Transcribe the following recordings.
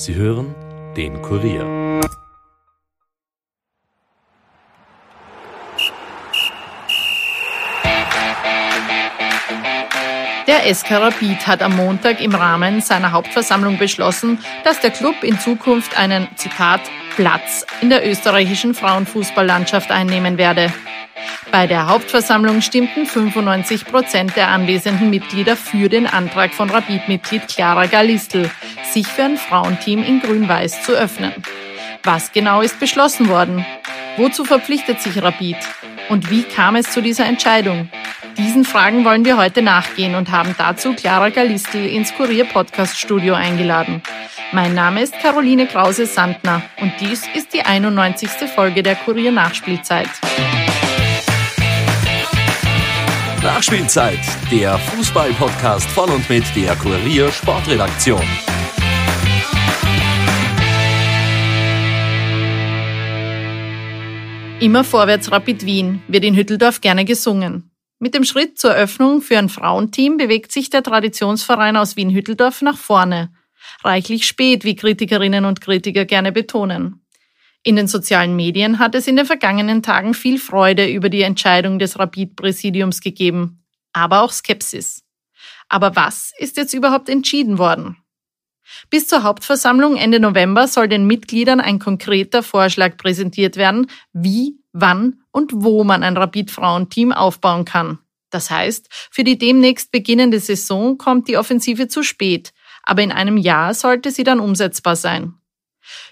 Sie hören den Kurier. Der SK Rapid hat am Montag im Rahmen seiner Hauptversammlung beschlossen, dass der Club in Zukunft einen, Zitat, Platz in der österreichischen Frauenfußballlandschaft einnehmen werde. Bei der Hauptversammlung stimmten 95 Prozent der anwesenden Mitglieder für den Antrag von Rapid-Mitglied Clara Galistl, sich für ein Frauenteam in Grün-Weiß zu öffnen. Was genau ist beschlossen worden? Wozu verpflichtet sich Rapid? Und wie kam es zu dieser Entscheidung? Diesen Fragen wollen wir heute nachgehen und haben dazu Clara Galistl ins Kurier Podcast Studio eingeladen. Mein Name ist Caroline Krause-Sandner und dies ist die 91. Folge der Kurier Nachspielzeit. Nachspielzeit, der Fußball-Podcast von und mit der Kurier Sportredaktion. Immer vorwärts Rapid Wien wird in Hütteldorf gerne gesungen. Mit dem Schritt zur Öffnung für ein Frauenteam bewegt sich der Traditionsverein aus Wien-Hütteldorf nach vorne. Reichlich spät, wie Kritikerinnen und Kritiker gerne betonen. In den sozialen Medien hat es in den vergangenen Tagen viel Freude über die Entscheidung des Rapid-Präsidiums gegeben, aber auch Skepsis. Aber was ist jetzt überhaupt entschieden worden? Bis zur Hauptversammlung Ende November soll den Mitgliedern ein konkreter Vorschlag präsentiert werden, wie, wann und wo man ein Rapid-Frauenteam aufbauen kann. Das heißt, für die demnächst beginnende Saison kommt die Offensive zu spät, aber in einem Jahr sollte sie dann umsetzbar sein.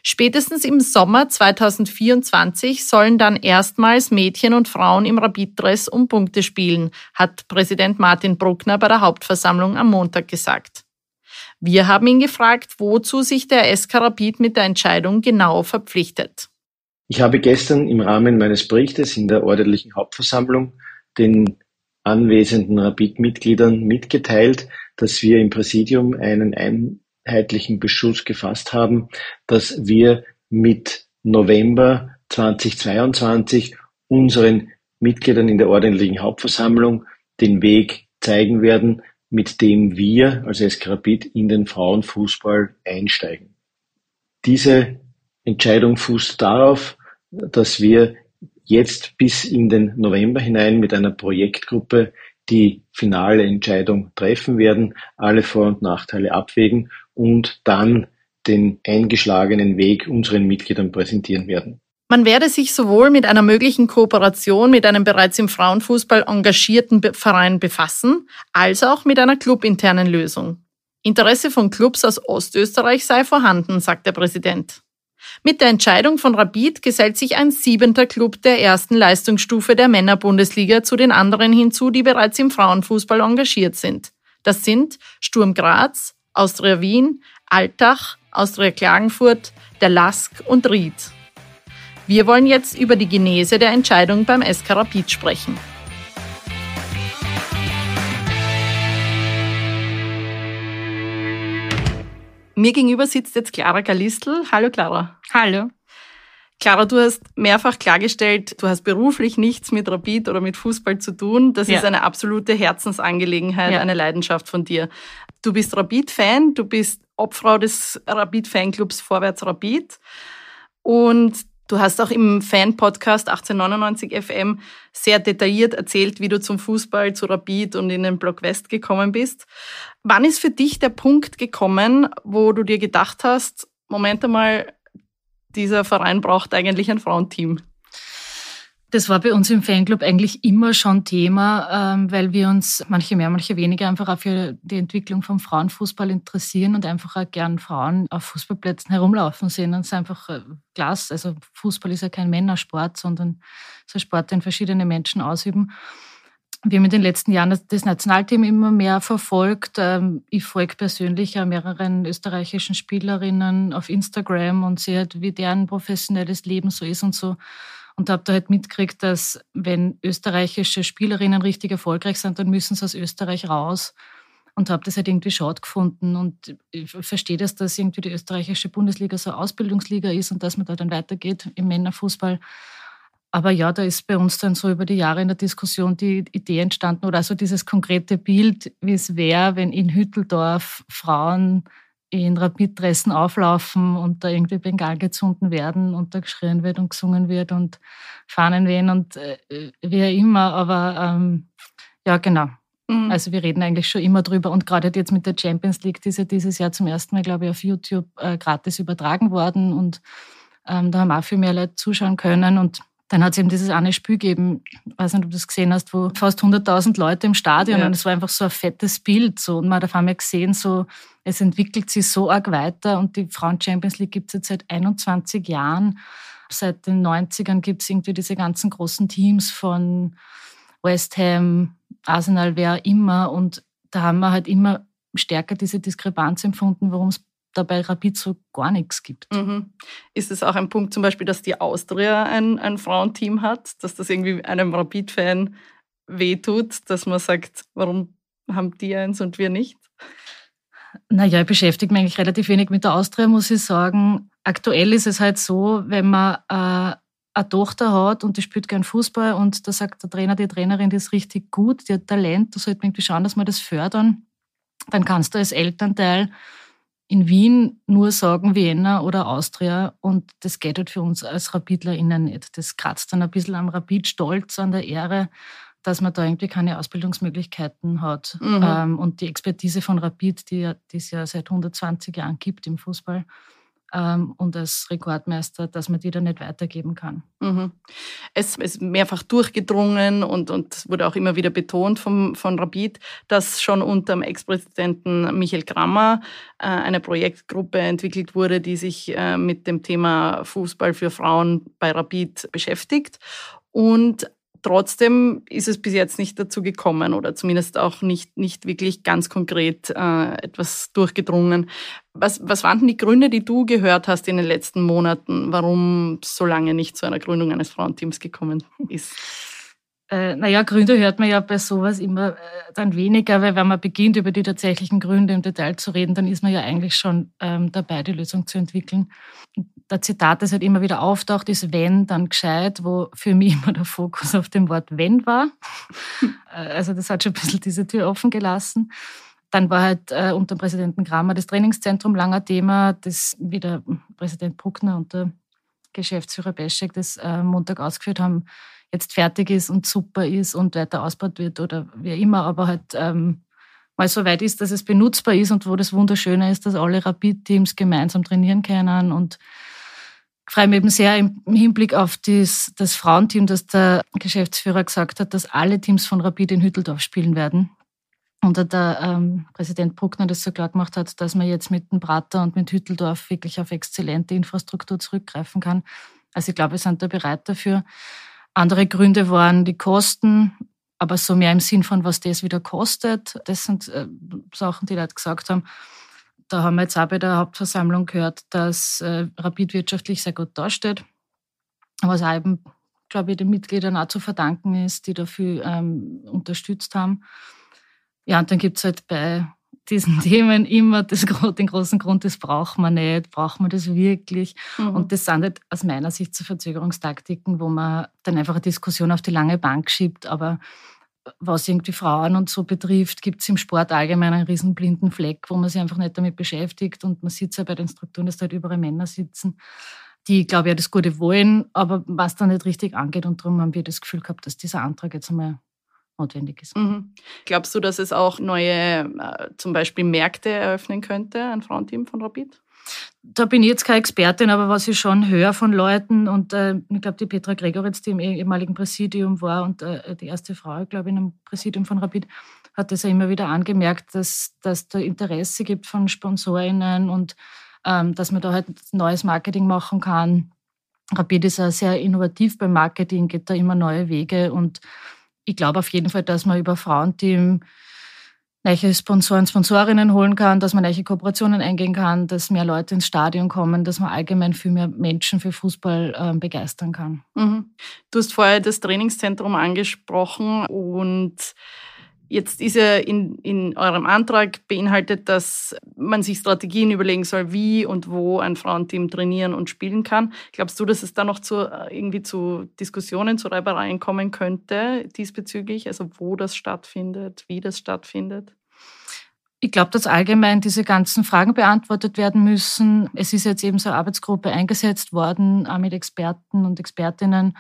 Spätestens im Sommer 2024 sollen dann erstmals Mädchen und Frauen im Rapid-Dress um Punkte spielen, hat Präsident Martin Bruckner bei der Hauptversammlung am Montag gesagt. Wir haben ihn gefragt, wozu sich der SK Rapid mit der Entscheidung genau verpflichtet. Ich habe gestern im Rahmen meines Berichtes in der ordentlichen Hauptversammlung den anwesenden Rapid-Mitgliedern mitgeteilt, dass wir im Präsidium einen einheitlichen Beschluss gefasst haben, dass wir mit November 2022 unseren Mitgliedern in der ordentlichen Hauptversammlung den Weg zeigen werden, mit dem wir als Eskrapid in den Frauenfußball einsteigen. Diese Entscheidung fußt darauf, dass wir jetzt bis in den November hinein mit einer Projektgruppe die finale Entscheidung treffen werden, alle Vor- und Nachteile abwägen und dann den eingeschlagenen Weg unseren Mitgliedern präsentieren werden. Man werde sich sowohl mit einer möglichen Kooperation mit einem bereits im Frauenfußball engagierten Verein befassen, als auch mit einer clubinternen Lösung. Interesse von Clubs aus Ostösterreich sei vorhanden, sagt der Präsident. Mit der Entscheidung von Rapid gesellt sich ein siebenter Club der ersten Leistungsstufe der Männerbundesliga zu den anderen hinzu, die bereits im Frauenfußball engagiert sind. Das sind Sturm Graz, Austria Wien, Altach, Austria Klagenfurt, der Lask und Ried. Wir wollen jetzt über die Genese der Entscheidung beim SK Rapid sprechen. Mir gegenüber sitzt jetzt Clara Galistl. Hallo Clara. Hallo. Clara, du hast mehrfach klargestellt, du hast beruflich nichts mit Rapid oder mit Fußball zu tun. Das ja. ist eine absolute Herzensangelegenheit, ja. eine Leidenschaft von dir. Du bist Rapid-Fan, du bist Obfrau des Rapid-Fanclubs Vorwärts Rapid. Und Du hast auch im Fan-Podcast 1899 FM sehr detailliert erzählt, wie du zum Fußball, zu Rapid und in den Block West gekommen bist. Wann ist für dich der Punkt gekommen, wo du dir gedacht hast, Moment einmal, dieser Verein braucht eigentlich ein Frauenteam? Das war bei uns im Fanclub eigentlich immer schon Thema, ähm, weil wir uns manche mehr, manche weniger einfach auch für die Entwicklung vom Frauenfußball interessieren und einfach auch gern Frauen auf Fußballplätzen herumlaufen sehen. Und es ist einfach äh, Glas. Also Fußball ist ja kein Männersport, sondern es ist ein Sport, den verschiedene Menschen ausüben. Wir haben in den letzten Jahren das Nationalteam immer mehr verfolgt. Ähm, ich folge persönlich mehreren österreichischen Spielerinnen auf Instagram und sehe, halt, wie deren professionelles Leben so ist und so und habe da halt mitgekriegt, dass wenn österreichische Spielerinnen richtig erfolgreich sind, dann müssen sie aus Österreich raus. Und habe das halt irgendwie schade gefunden. Und ich verstehe das, dass irgendwie die österreichische Bundesliga so Ausbildungsliga ist und dass man da dann weitergeht im Männerfußball. Aber ja, da ist bei uns dann so über die Jahre in der Diskussion die Idee entstanden oder also dieses konkrete Bild, wie es wäre, wenn in Hütteldorf Frauen in Rapid-Dressen auflaufen und da irgendwie Bengal gezunden werden und da geschrien wird und gesungen wird und Fahnen wehen und äh, wie immer. Aber ähm, ja, genau. Mhm. Also wir reden eigentlich schon immer drüber und gerade jetzt mit der Champions League, die ist ja dieses Jahr zum ersten Mal, glaube ich, auf YouTube äh, gratis übertragen worden und ähm, da haben auch viel mehr Leute zuschauen können und dann hat es eben dieses eine Spiel gegeben, ich weiß nicht, ob du das gesehen hast, wo fast 100.000 Leute im Stadion ja. und es war einfach so ein fettes Bild. So. Und man hat auf einmal gesehen, so, es entwickelt sich so arg weiter und die Frauen-Champions League gibt es jetzt seit 21 Jahren. Seit den 90ern gibt es irgendwie diese ganzen großen Teams von West Ham, Arsenal, wer immer. Und da haben wir halt immer stärker diese Diskrepanz empfunden, warum es dabei Rapid so gar nichts gibt. Mhm. Ist es auch ein Punkt zum Beispiel, dass die Austria ein, ein Frauenteam hat, dass das irgendwie einem Rapid-Fan wehtut, dass man sagt, warum haben die eins und wir nicht? Naja, ich beschäftige mich eigentlich relativ wenig mit der Austria, muss ich sagen. Aktuell ist es halt so, wenn man äh, eine Tochter hat und die spielt gern Fußball und da sagt der Trainer, die Trainerin, die ist richtig gut, die hat Talent, da sollte man irgendwie schauen, dass wir das fördern. Dann kannst du als Elternteil in Wien nur sagen Vienna oder Austria und das geht halt für uns als RapidlerInnen nicht. Das kratzt dann ein bisschen am Rapid-Stolz, an der Ehre, dass man da irgendwie keine Ausbildungsmöglichkeiten hat. Mhm. Ähm, und die Expertise von Rapid, die, die es ja seit 120 Jahren gibt im Fußball, ähm, und als Rekordmeister, dass man die dann nicht weitergeben kann. Mhm. Es ist mehrfach durchgedrungen und, und wurde auch immer wieder betont vom, von Rapid, dass schon unter dem Ex-Präsidenten Michael Krammer äh, eine Projektgruppe entwickelt wurde, die sich äh, mit dem Thema Fußball für Frauen bei Rapid beschäftigt. Und Trotzdem ist es bis jetzt nicht dazu gekommen oder zumindest auch nicht, nicht wirklich ganz konkret äh, etwas durchgedrungen. Was, was waren denn die Gründe, die du gehört hast in den letzten Monaten, warum so lange nicht zu einer Gründung eines Frauenteams gekommen ist? Äh, naja, Gründe hört man ja bei sowas immer äh, dann weniger, weil wenn man beginnt, über die tatsächlichen Gründe im Detail zu reden, dann ist man ja eigentlich schon ähm, dabei, die Lösung zu entwickeln. Der Zitat, das halt immer wieder auftaucht, ist wenn, dann gescheit, wo für mich immer der Fokus auf dem Wort wenn war. Äh, also das hat schon ein bisschen diese Tür offen gelassen. Dann war halt äh, unter Präsidenten Kramer das Trainingszentrum langer Thema, das wieder Präsident Bruckner und der Geschäftsführer Beschek das äh, Montag ausgeführt haben, jetzt fertig ist und super ist und weiter ausgebaut wird oder wie immer, aber halt ähm, mal so weit ist, dass es benutzbar ist und wo das Wunderschöne ist, dass alle Rapid-Teams gemeinsam trainieren können und freue mich eben sehr im Hinblick auf das, das Frauenteam, dass der Geschäftsführer gesagt hat, dass alle Teams von Rapid in Hütteldorf spielen werden. Und der ähm, Präsident Bruckner das so klar gemacht hat, dass man jetzt mit dem Prater und mit Hütteldorf wirklich auf exzellente Infrastruktur zurückgreifen kann. Also ich glaube, wir sind da bereit dafür. Andere Gründe waren die Kosten, aber so mehr im Sinn von, was das wieder kostet. Das sind äh, Sachen, die Leute gesagt haben. Da haben wir jetzt auch bei der Hauptversammlung gehört, dass äh, Rapid wirtschaftlich sehr gut dasteht. Was auch eben, glaube ich, den Mitgliedern auch zu verdanken ist, die dafür ähm, unterstützt haben. Ja, und dann gibt es halt bei diesen Themen immer das, den großen Grund, das braucht man nicht, braucht man das wirklich? Mhm. Und das sind halt aus meiner Sicht so Verzögerungstaktiken, wo man dann einfach eine Diskussion auf die lange Bank schiebt. Aber was irgendwie Frauen und so betrifft, gibt es im Sport allgemein einen riesen blinden Fleck, wo man sich einfach nicht damit beschäftigt. Und man sieht ja bei den Strukturen, dass da halt überall Männer sitzen, die, glaube ich, ja das Gute wollen, aber was da nicht richtig angeht. Und darum haben wir das Gefühl gehabt, dass dieser Antrag jetzt einmal notwendig ist. Mhm. Glaubst du, dass es auch neue, äh, zum Beispiel Märkte eröffnen könnte, ein Frauenteam von Rapid? Da bin ich jetzt keine Expertin, aber was ich schon höre von Leuten und äh, ich glaube, die Petra Gregoritz, die im ehemaligen Präsidium war und äh, die erste Frau, glaube ich, in einem Präsidium von Rapid, hat das ja immer wieder angemerkt, dass, dass da Interesse gibt von SponsorInnen und ähm, dass man da halt neues Marketing machen kann. Rapid ist ja sehr innovativ beim Marketing, geht da immer neue Wege und ich glaube auf jeden Fall, dass man über Frauenteam neue Sponsoren, Sponsorinnen holen kann, dass man neue Kooperationen eingehen kann, dass mehr Leute ins Stadion kommen, dass man allgemein viel mehr Menschen für Fußball äh, begeistern kann. Mhm. Du hast vorher das Trainingszentrum angesprochen und Jetzt ist ja in, in eurem Antrag beinhaltet, dass man sich Strategien überlegen soll, wie und wo ein Frauenteam trainieren und spielen kann. Glaubst du, dass es da noch zu, irgendwie zu Diskussionen, zu Reibereien kommen könnte diesbezüglich? Also wo das stattfindet, wie das stattfindet? Ich glaube, dass allgemein diese ganzen Fragen beantwortet werden müssen. Es ist jetzt eben so eine Arbeitsgruppe eingesetzt worden, auch mit Experten und Expertinnen.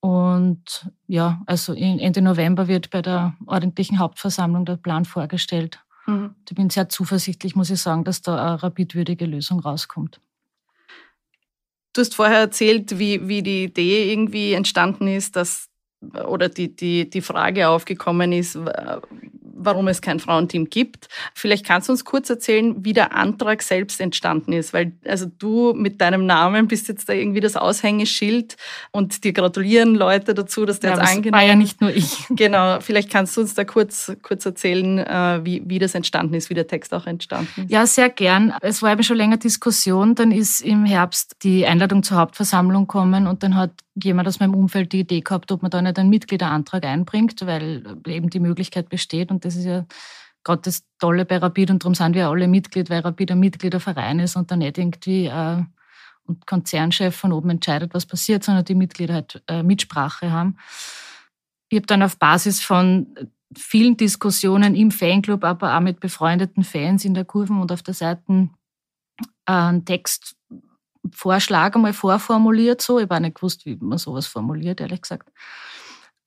Und ja, also Ende November wird bei der ordentlichen Hauptversammlung der Plan vorgestellt. Mhm. Ich bin sehr zuversichtlich, muss ich sagen, dass da eine rapidwürdige Lösung rauskommt. Du hast vorher erzählt, wie, wie die Idee irgendwie entstanden ist, dass oder die, die, die Frage aufgekommen ist, warum es kein Frauenteam gibt. Vielleicht kannst du uns kurz erzählen, wie der Antrag selbst entstanden ist, weil also du mit deinem Namen bist jetzt da irgendwie das Aushängeschild und dir gratulieren Leute dazu, dass der ja, jetzt angenommen. War ja nicht nur ich. Genau, vielleicht kannst du uns da kurz kurz erzählen, äh, wie wie das entstanden ist, wie der Text auch entstanden ist. Ja, sehr gern. Es war eben schon länger Diskussion. Dann ist im Herbst die Einladung zur Hauptversammlung gekommen und dann hat jemand aus meinem Umfeld die Idee gehabt, ob man da nicht einen Mitgliederantrag einbringt, weil eben die Möglichkeit besteht. Und das ist ja gerade das Tolle bei Rapid und darum sind wir alle Mitglied, weil Rapid ein Mitgliederverein ist und dann nicht irgendwie äh, und Konzernchef von oben entscheidet, was passiert, sondern die Mitglieder halt äh, Mitsprache haben. Ich habe dann auf Basis von vielen Diskussionen im Fanclub, aber auch mit befreundeten Fans in der Kurven und auf der Seite äh, einen Text Vorschlag einmal vorformuliert. So. Ich habe auch nicht gewusst, wie man sowas formuliert, ehrlich gesagt.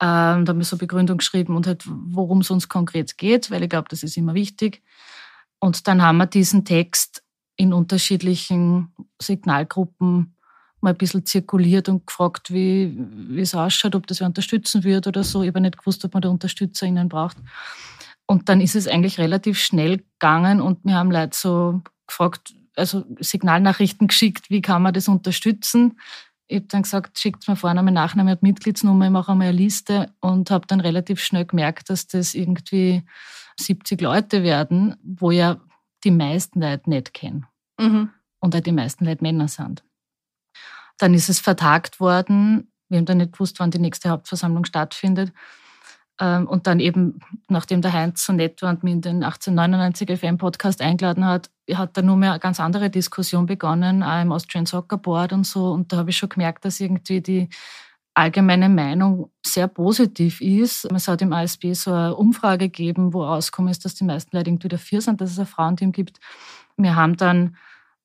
Ähm, da habe ich so Begründung geschrieben und halt, worum es uns konkret geht, weil ich glaube, das ist immer wichtig. Und dann haben wir diesen Text in unterschiedlichen Signalgruppen mal ein bisschen zirkuliert und gefragt, wie, es ausschaut, ob das wer unterstützen wird oder so. Ich habe nicht gewusst, ob man da UnterstützerInnen braucht. Und dann ist es eigentlich relativ schnell gegangen und wir haben Leute so gefragt, also Signalnachrichten geschickt, wie kann man das unterstützen. Ich habe dann gesagt, schickt mir Vorname, Nachname und Mitgliedsnummer, ich mache einmal eine Liste und habe dann relativ schnell gemerkt, dass das irgendwie 70 Leute werden, wo ja die meisten Leute nicht kennen. Mhm. Und auch die meisten Leute Männer sind. Dann ist es vertagt worden. Wir haben dann nicht gewusst, wann die nächste Hauptversammlung stattfindet. Ähm, und dann eben, nachdem der Heinz so nett war und mich in den 1899 FM-Podcast eingeladen hat, hat da nur mehr eine ganz andere Diskussion begonnen, auch im Austrian Soccer Board und so. Und da habe ich schon gemerkt, dass irgendwie die allgemeine Meinung sehr positiv ist. Es hat im ASB so eine Umfrage gegeben, wo rausgekommen ist, dass die meisten Leute irgendwie dafür sind, dass es ein Frauenteam gibt. Wir haben dann,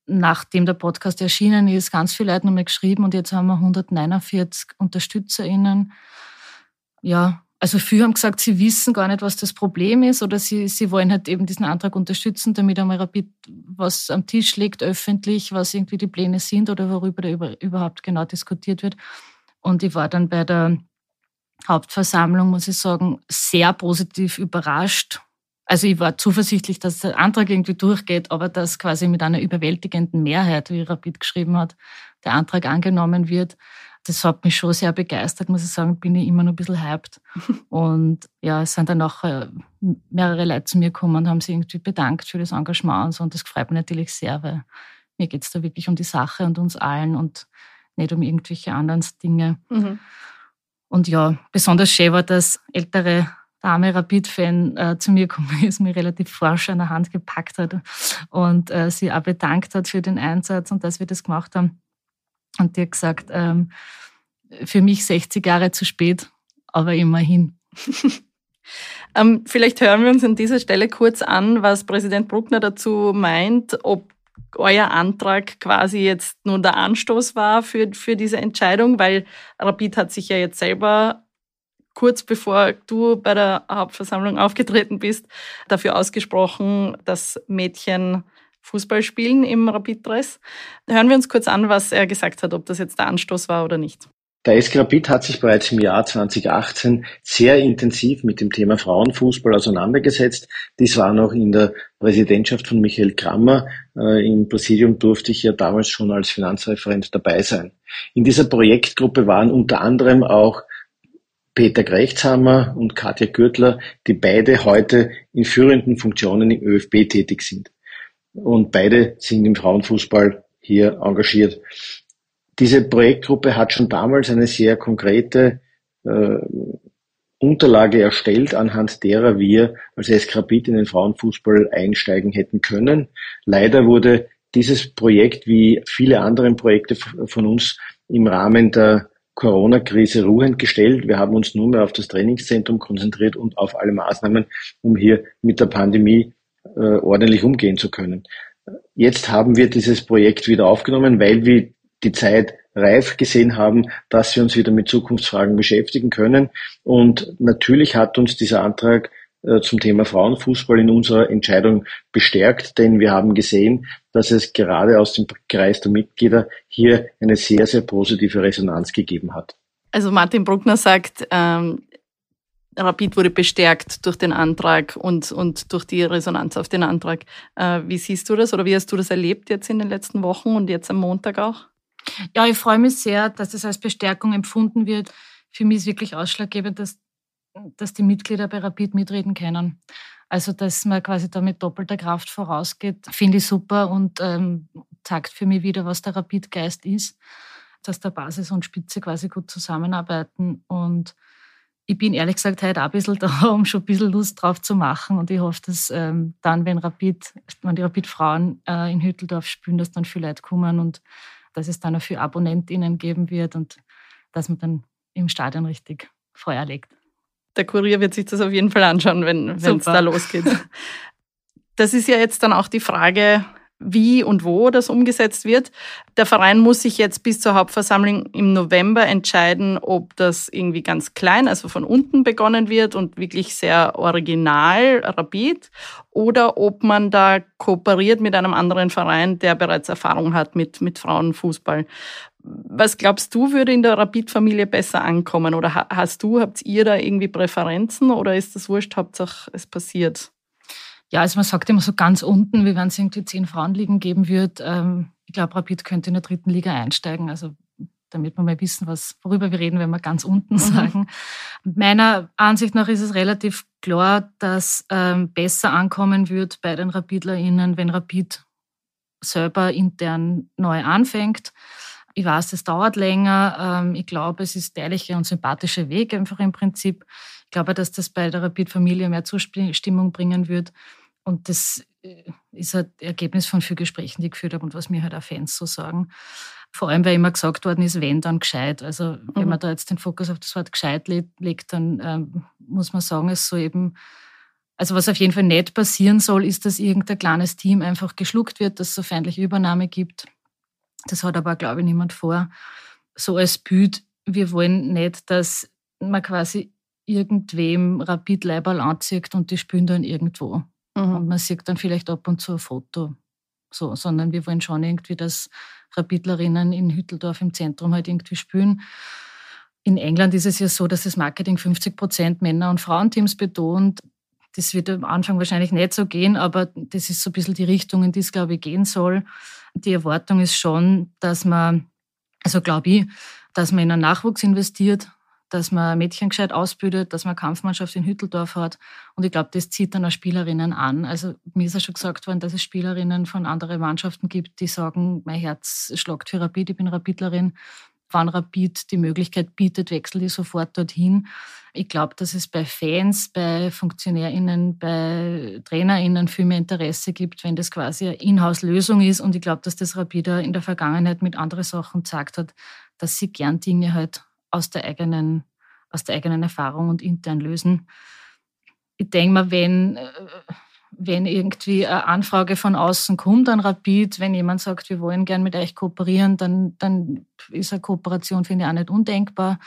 nachdem der Podcast erschienen ist, ganz viele Leute nochmal geschrieben und jetzt haben wir 149 UnterstützerInnen. Ja, also viele haben gesagt, sie wissen gar nicht, was das Problem ist oder sie, sie wollen halt eben diesen Antrag unterstützen, damit einmal Rapid was am Tisch liegt, öffentlich, was irgendwie die Pläne sind oder worüber da über, überhaupt genau diskutiert wird. Und ich war dann bei der Hauptversammlung, muss ich sagen, sehr positiv überrascht. Also ich war zuversichtlich, dass der Antrag irgendwie durchgeht, aber dass quasi mit einer überwältigenden Mehrheit, wie Rapid geschrieben hat, der Antrag angenommen wird das hat mich schon sehr begeistert, muss ich sagen, bin ich immer noch ein bisschen hyped. Und ja, es sind dann auch äh, mehrere Leute zu mir gekommen und haben sich irgendwie bedankt für das Engagement und so. Und das freut mich natürlich sehr, weil mir geht es da wirklich um die Sache und uns allen und nicht um irgendwelche anderen Dinge. Mhm. Und ja, besonders schön war, dass ältere Dame Rapid-Fan äh, zu mir gekommen ist, mir relativ forsch an der Hand gepackt hat und äh, sie auch bedankt hat für den Einsatz und dass wir das gemacht haben. Und die hat gesagt, ähm, für mich 60 Jahre zu spät, aber immerhin. ähm, vielleicht hören wir uns an dieser Stelle kurz an, was Präsident Bruckner dazu meint, ob euer Antrag quasi jetzt nur der Anstoß war für, für diese Entscheidung, weil Rapid hat sich ja jetzt selber kurz bevor du bei der Hauptversammlung aufgetreten bist, dafür ausgesprochen, dass Mädchen Fußball spielen im Rapid-Dress. Hören wir uns kurz an, was er gesagt hat, ob das jetzt der Anstoß war oder nicht. Der SK Rapid hat sich bereits im Jahr 2018 sehr intensiv mit dem Thema Frauenfußball auseinandergesetzt. Dies war noch in der Präsidentschaft von Michael Krammer. Äh, Im Präsidium durfte ich ja damals schon als Finanzreferent dabei sein. In dieser Projektgruppe waren unter anderem auch Peter Grechtshammer und Katja Gürtler, die beide heute in führenden Funktionen im ÖFB tätig sind und beide sind im Frauenfußball hier engagiert. Diese Projektgruppe hat schon damals eine sehr konkrete äh, Unterlage erstellt, anhand derer wir als Eskrapit in den Frauenfußball einsteigen hätten können. Leider wurde dieses Projekt wie viele andere Projekte von uns im Rahmen der Corona-Krise ruhend gestellt. Wir haben uns nur mehr auf das Trainingszentrum konzentriert und auf alle Maßnahmen, um hier mit der Pandemie äh, ordentlich umgehen zu können. Jetzt haben wir dieses Projekt wieder aufgenommen, weil wir die Zeit reif gesehen haben, dass wir uns wieder mit Zukunftsfragen beschäftigen können. Und natürlich hat uns dieser Antrag äh, zum Thema Frauenfußball in unserer Entscheidung bestärkt, denn wir haben gesehen, dass es gerade aus dem Kreis der Mitglieder hier eine sehr, sehr positive Resonanz gegeben hat. Also Martin Bruckner sagt, ähm, Rapid wurde bestärkt durch den Antrag und, und durch die Resonanz auf den Antrag. Äh, wie siehst du das oder wie hast du das erlebt jetzt in den letzten Wochen und jetzt am Montag auch? Ja, ich freue mich sehr, dass das als Bestärkung empfunden wird. Für mich ist wirklich ausschlaggebend, dass, dass die Mitglieder bei Rapid mitreden können. Also, dass man quasi da mit doppelter Kraft vorausgeht, finde ich super und ähm, zeigt für mich wieder, was der Rapid-Geist ist, dass der Basis und Spitze quasi gut zusammenarbeiten. Und ich bin ehrlich gesagt heute auch ein bisschen da, um schon ein bisschen Lust drauf zu machen. Und ich hoffe, dass ähm, dann, wenn Rapid, wenn die Rapid-Frauen äh, in Hütteldorf spielen, dass dann viele Leute kommen und dass es dann auch für AbonnentInnen geben wird und dass man dann im Stadion richtig Feuer legt. Der Kurier wird sich das auf jeden Fall anschauen, wenn es da losgeht. Das ist ja jetzt dann auch die Frage, wie und wo das umgesetzt wird. Der Verein muss sich jetzt bis zur Hauptversammlung im November entscheiden, ob das irgendwie ganz klein, also von unten begonnen wird und wirklich sehr original, rapid, oder ob man da kooperiert mit einem anderen Verein, der bereits Erfahrung hat mit, mit Frauenfußball. Was glaubst du, würde in der Rapid-Familie besser ankommen? Oder hast du, habt ihr da irgendwie Präferenzen oder ist das wurscht, Hauptsache es passiert? Ja, also man sagt immer so ganz unten, wie wenn es irgendwie zehn Frauenligen geben wird. Ähm, ich glaube, Rapid könnte in der dritten Liga einsteigen. Also damit wir mal wissen, was, worüber wir reden, wenn wir ganz unten mhm. sagen. Meiner Ansicht nach ist es relativ klar, dass ähm, besser ankommen wird bei den RapidlerInnen, wenn Rapid selber intern neu anfängt. Ich weiß, es dauert länger. Ähm, ich glaube, es ist der ehrliche und sympathische Weg einfach im Prinzip. Ich glaube, dass das bei der Rapid-Familie mehr Zustimmung bringen wird. Und das äh, ist ein Ergebnis von vielen Gesprächen, die ich geführt habe und was mir halt auch Fans so sagen. Vor allem, weil immer gesagt worden ist, wenn, dann gescheit. Also mhm. wenn man da jetzt den Fokus auf das Wort gescheit legt, dann ähm, muss man sagen, es so eben, also was auf jeden Fall nicht passieren soll, ist, dass irgendein kleines Team einfach geschluckt wird, dass es so feindliche Übernahme gibt. Das hat aber, glaube ich, niemand vor. So als Bild, wir wollen nicht, dass man quasi irgendwem rapid Leiberl anzieht und die spielen dann irgendwo. Mhm. Und man sieht dann vielleicht ab und zu ein Foto. So, sondern wir wollen schon irgendwie, dass Rapidlerinnen in Hütteldorf im Zentrum halt irgendwie spielen. In England ist es ja so, dass das Marketing 50 Prozent Männer- und Frauenteams betont. Das wird am Anfang wahrscheinlich nicht so gehen, aber das ist so ein bisschen die Richtung, in die es, glaube ich, gehen soll. Die Erwartung ist schon, dass man, also glaube ich, dass man in einen Nachwuchs investiert, dass man Mädchen gescheit ausbildet, dass man Kampfmannschaft in Hütteldorf hat. Und ich glaube, das zieht dann auch Spielerinnen an. Also mir ist ja schon gesagt worden, dass es Spielerinnen von anderen Mannschaften gibt, die sagen, mein Herz schlagt für Rapid, ich bin Rapidlerin. Wann Rapid die Möglichkeit bietet, wechsle ich sofort dorthin. Ich glaube, dass es bei Fans, bei FunktionärInnen, bei TrainerInnen viel mehr Interesse gibt, wenn das quasi eine Inhouse-Lösung ist. Und ich glaube, dass das Rapid in der Vergangenheit mit anderen Sachen gesagt hat, dass sie gern Dinge halt aus der eigenen, aus der eigenen Erfahrung und intern lösen. Ich denke mal, wenn, äh, wenn irgendwie eine Anfrage von außen kommt an Rapid, wenn jemand sagt, wir wollen gern mit euch kooperieren, dann, dann ist eine Kooperation, finde ich, auch nicht undenkbar.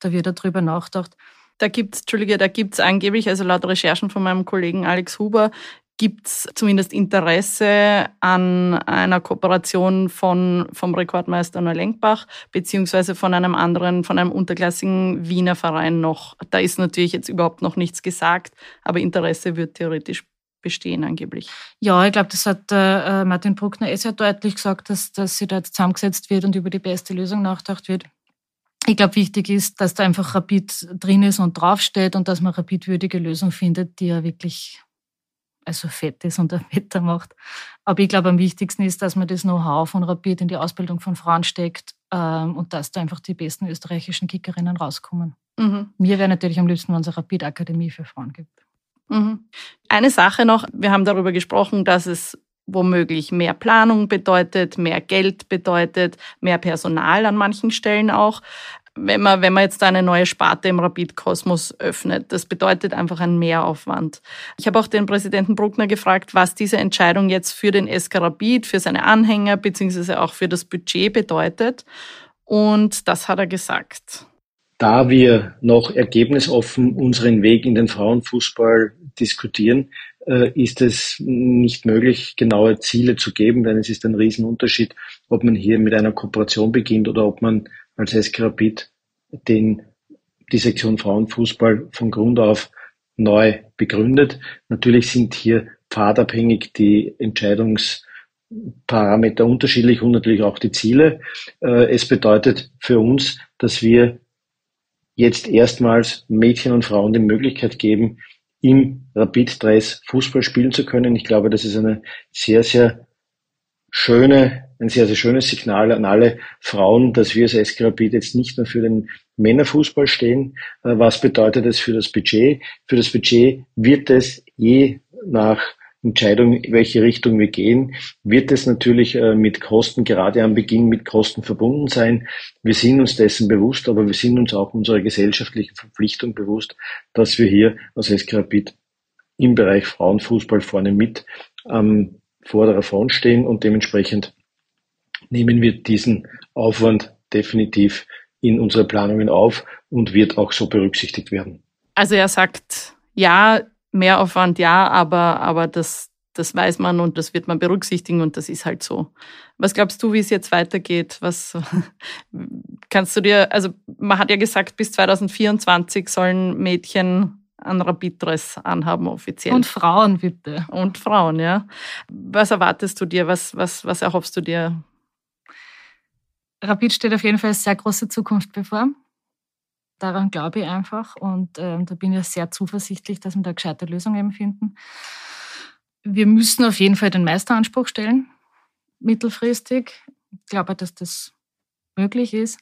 Da wird darüber nachgedacht. Da gibt's, Entschuldige, da gibt's angeblich, also laut Recherchen von meinem Kollegen Alex Huber, Gibt es zumindest Interesse an einer Kooperation von, vom Rekordmeister Neulenkbach beziehungsweise von einem anderen, von einem unterklassigen Wiener Verein noch? Da ist natürlich jetzt überhaupt noch nichts gesagt, aber Interesse wird theoretisch bestehen angeblich. Ja, ich glaube, das hat äh, Martin Bruckner eh sehr deutlich gesagt, dass, dass sie da jetzt zusammengesetzt wird und über die beste Lösung nachgedacht wird. Ich glaube, wichtig ist, dass da einfach Rapid drin ist und draufsteht und dass man rapidwürdige Lösung findet, die ja wirklich also fett ist und ein Wetter macht. Aber ich glaube, am wichtigsten ist, dass man das Know-how von Rapid in die Ausbildung von Frauen steckt ähm, und dass da einfach die besten österreichischen Kickerinnen rauskommen. Mhm. Mir wäre natürlich am liebsten, wenn es eine Rapid-Akademie für Frauen gibt. Mhm. Eine Sache noch, wir haben darüber gesprochen, dass es womöglich mehr Planung bedeutet, mehr Geld bedeutet, mehr Personal an manchen Stellen auch. Wenn man, wenn man jetzt eine neue Sparte im Rapid-Kosmos öffnet. Das bedeutet einfach einen Mehraufwand. Ich habe auch den Präsidenten Bruckner gefragt, was diese Entscheidung jetzt für den SK Rapid, für seine Anhänger beziehungsweise auch für das Budget bedeutet. Und das hat er gesagt. Da wir noch ergebnisoffen unseren Weg in den Frauenfußball diskutieren, äh, ist es nicht möglich, genaue Ziele zu geben, denn es ist ein Riesenunterschied, ob man hier mit einer Kooperation beginnt oder ob man als SK Rapid den, die Sektion Frauenfußball von Grund auf neu begründet. Natürlich sind hier pfadabhängig die Entscheidungsparameter unterschiedlich und natürlich auch die Ziele. Äh, es bedeutet für uns, dass wir jetzt erstmals Mädchen und Frauen die Möglichkeit geben, im Rapid-Dress Fußball spielen zu können. Ich glaube, das ist eine sehr, sehr schöne, ein sehr, sehr schönes Signal an alle Frauen, dass wir als SK jetzt nicht nur für den Männerfußball stehen. Äh, was bedeutet es für das Budget? Für das Budget wird es je nach Entscheidung, in welche Richtung wir gehen, wird es natürlich äh, mit Kosten, gerade am Beginn mit Kosten verbunden sein. Wir sind uns dessen bewusst, aber wir sind uns auch unserer gesellschaftlichen Verpflichtung bewusst, dass wir hier als Eskrapid im Bereich Frauenfußball vorne mit am vorderer Front stehen und dementsprechend nehmen wir diesen Aufwand definitiv in unsere Planungen auf und wird auch so berücksichtigt werden. Also er sagt, ja, Mehraufwand ja, aber, aber das, das weiß man und das wird man berücksichtigen und das ist halt so. Was glaubst du, wie es jetzt weitergeht? Was kannst du dir, also man hat ja gesagt, bis 2024 sollen Mädchen einen Rapid-Dress anhaben offiziell. Und Frauen bitte. Und Frauen, ja. Was erwartest du dir? Was, was, was erhoffst du dir? Rapid steht auf jeden Fall eine sehr große Zukunft bevor. Daran glaube ich einfach und äh, da bin ich sehr zuversichtlich, dass wir da gescheite Lösungen finden. Wir müssen auf jeden Fall den Meisteranspruch stellen, mittelfristig. Ich glaube, dass das möglich ist.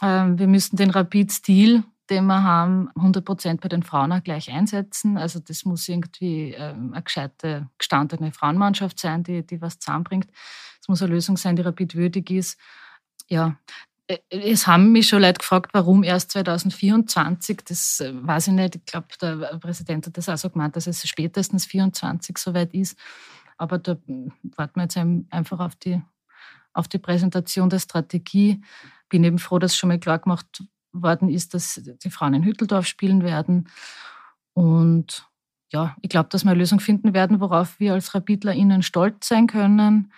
Ähm, wir müssen den Rapid-Stil, den wir haben, 100 Prozent bei den Frauen auch gleich einsetzen. Also das muss irgendwie ähm, eine gescheite, gestandene Frauenmannschaft sein, die, die was zusammenbringt. Es muss eine Lösung sein, die Rapid würdig ist. Ja, es haben mich schon Leute gefragt, warum erst 2024. Das äh, weiß ich nicht. Ich glaube, der Präsident hat das auch so gemeint, dass es spätestens 2024 soweit ist. Aber da hm, warten wir jetzt einfach auf die, auf die Präsentation der Strategie. Bin eben froh, dass schon mal klar gemacht worden ist, dass die Frauen in Hütteldorf spielen werden. Und ja, ich glaube, dass wir eine Lösung finden werden, worauf wir als RapidlerInnen stolz sein können.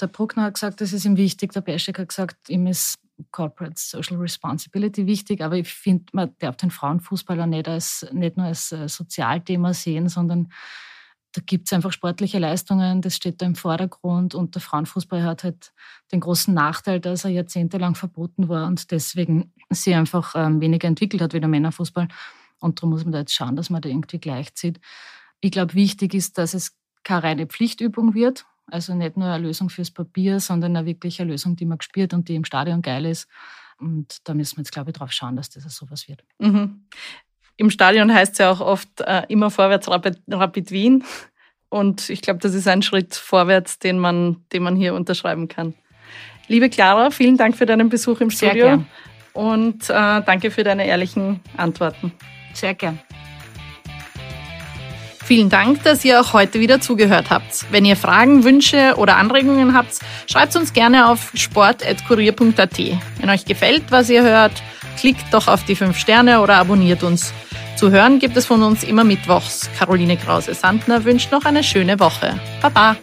Der Bruckner hat gesagt, das ist ihm wichtig. Der Beschek hat gesagt, ihm ist Corporate Social Responsibility wichtig, aber ich finde, man darf den Frauenfußballer nicht, als, nicht nur als äh, Sozialthema sehen, sondern da gibt es einfach sportliche Leistungen, das steht da im Vordergrund und der Frauenfußball hat halt den großen Nachteil, dass er jahrzehntelang verboten war und deswegen sich einfach ähm, weniger entwickelt hat wie der Männerfußball. Und darum muss man da jetzt schauen, dass man da irgendwie gleichzieht. Ich glaube, wichtig ist, dass es keine reine Pflichtübung wird, also nicht nur eine Lösung fürs Papier, sondern eine wirkliche Lösung, die man spürt und die im Stadion geil ist. Und da müssen wir jetzt, glaube ich, drauf schauen, dass das sowas wird. Mhm. Im Stadion heißt es ja auch oft äh, immer vorwärts Rapid, Rapid Wien. Und ich glaube, das ist ein Schritt vorwärts, den man, den man hier unterschreiben kann. Liebe Clara, vielen Dank für deinen Besuch im Studio. Sehr gern. Und äh, danke für deine ehrlichen Antworten. Sehr gern. Vielen Dank, dass ihr auch heute wieder zugehört habt. Wenn ihr Fragen, Wünsche oder Anregungen habt, schreibt uns gerne auf sport.kurier.at. Wenn euch gefällt, was ihr hört, klickt doch auf die 5 Sterne oder abonniert uns. Zu hören gibt es von uns immer mittwochs. Caroline Krause-Sandner wünscht noch eine schöne Woche. Baba!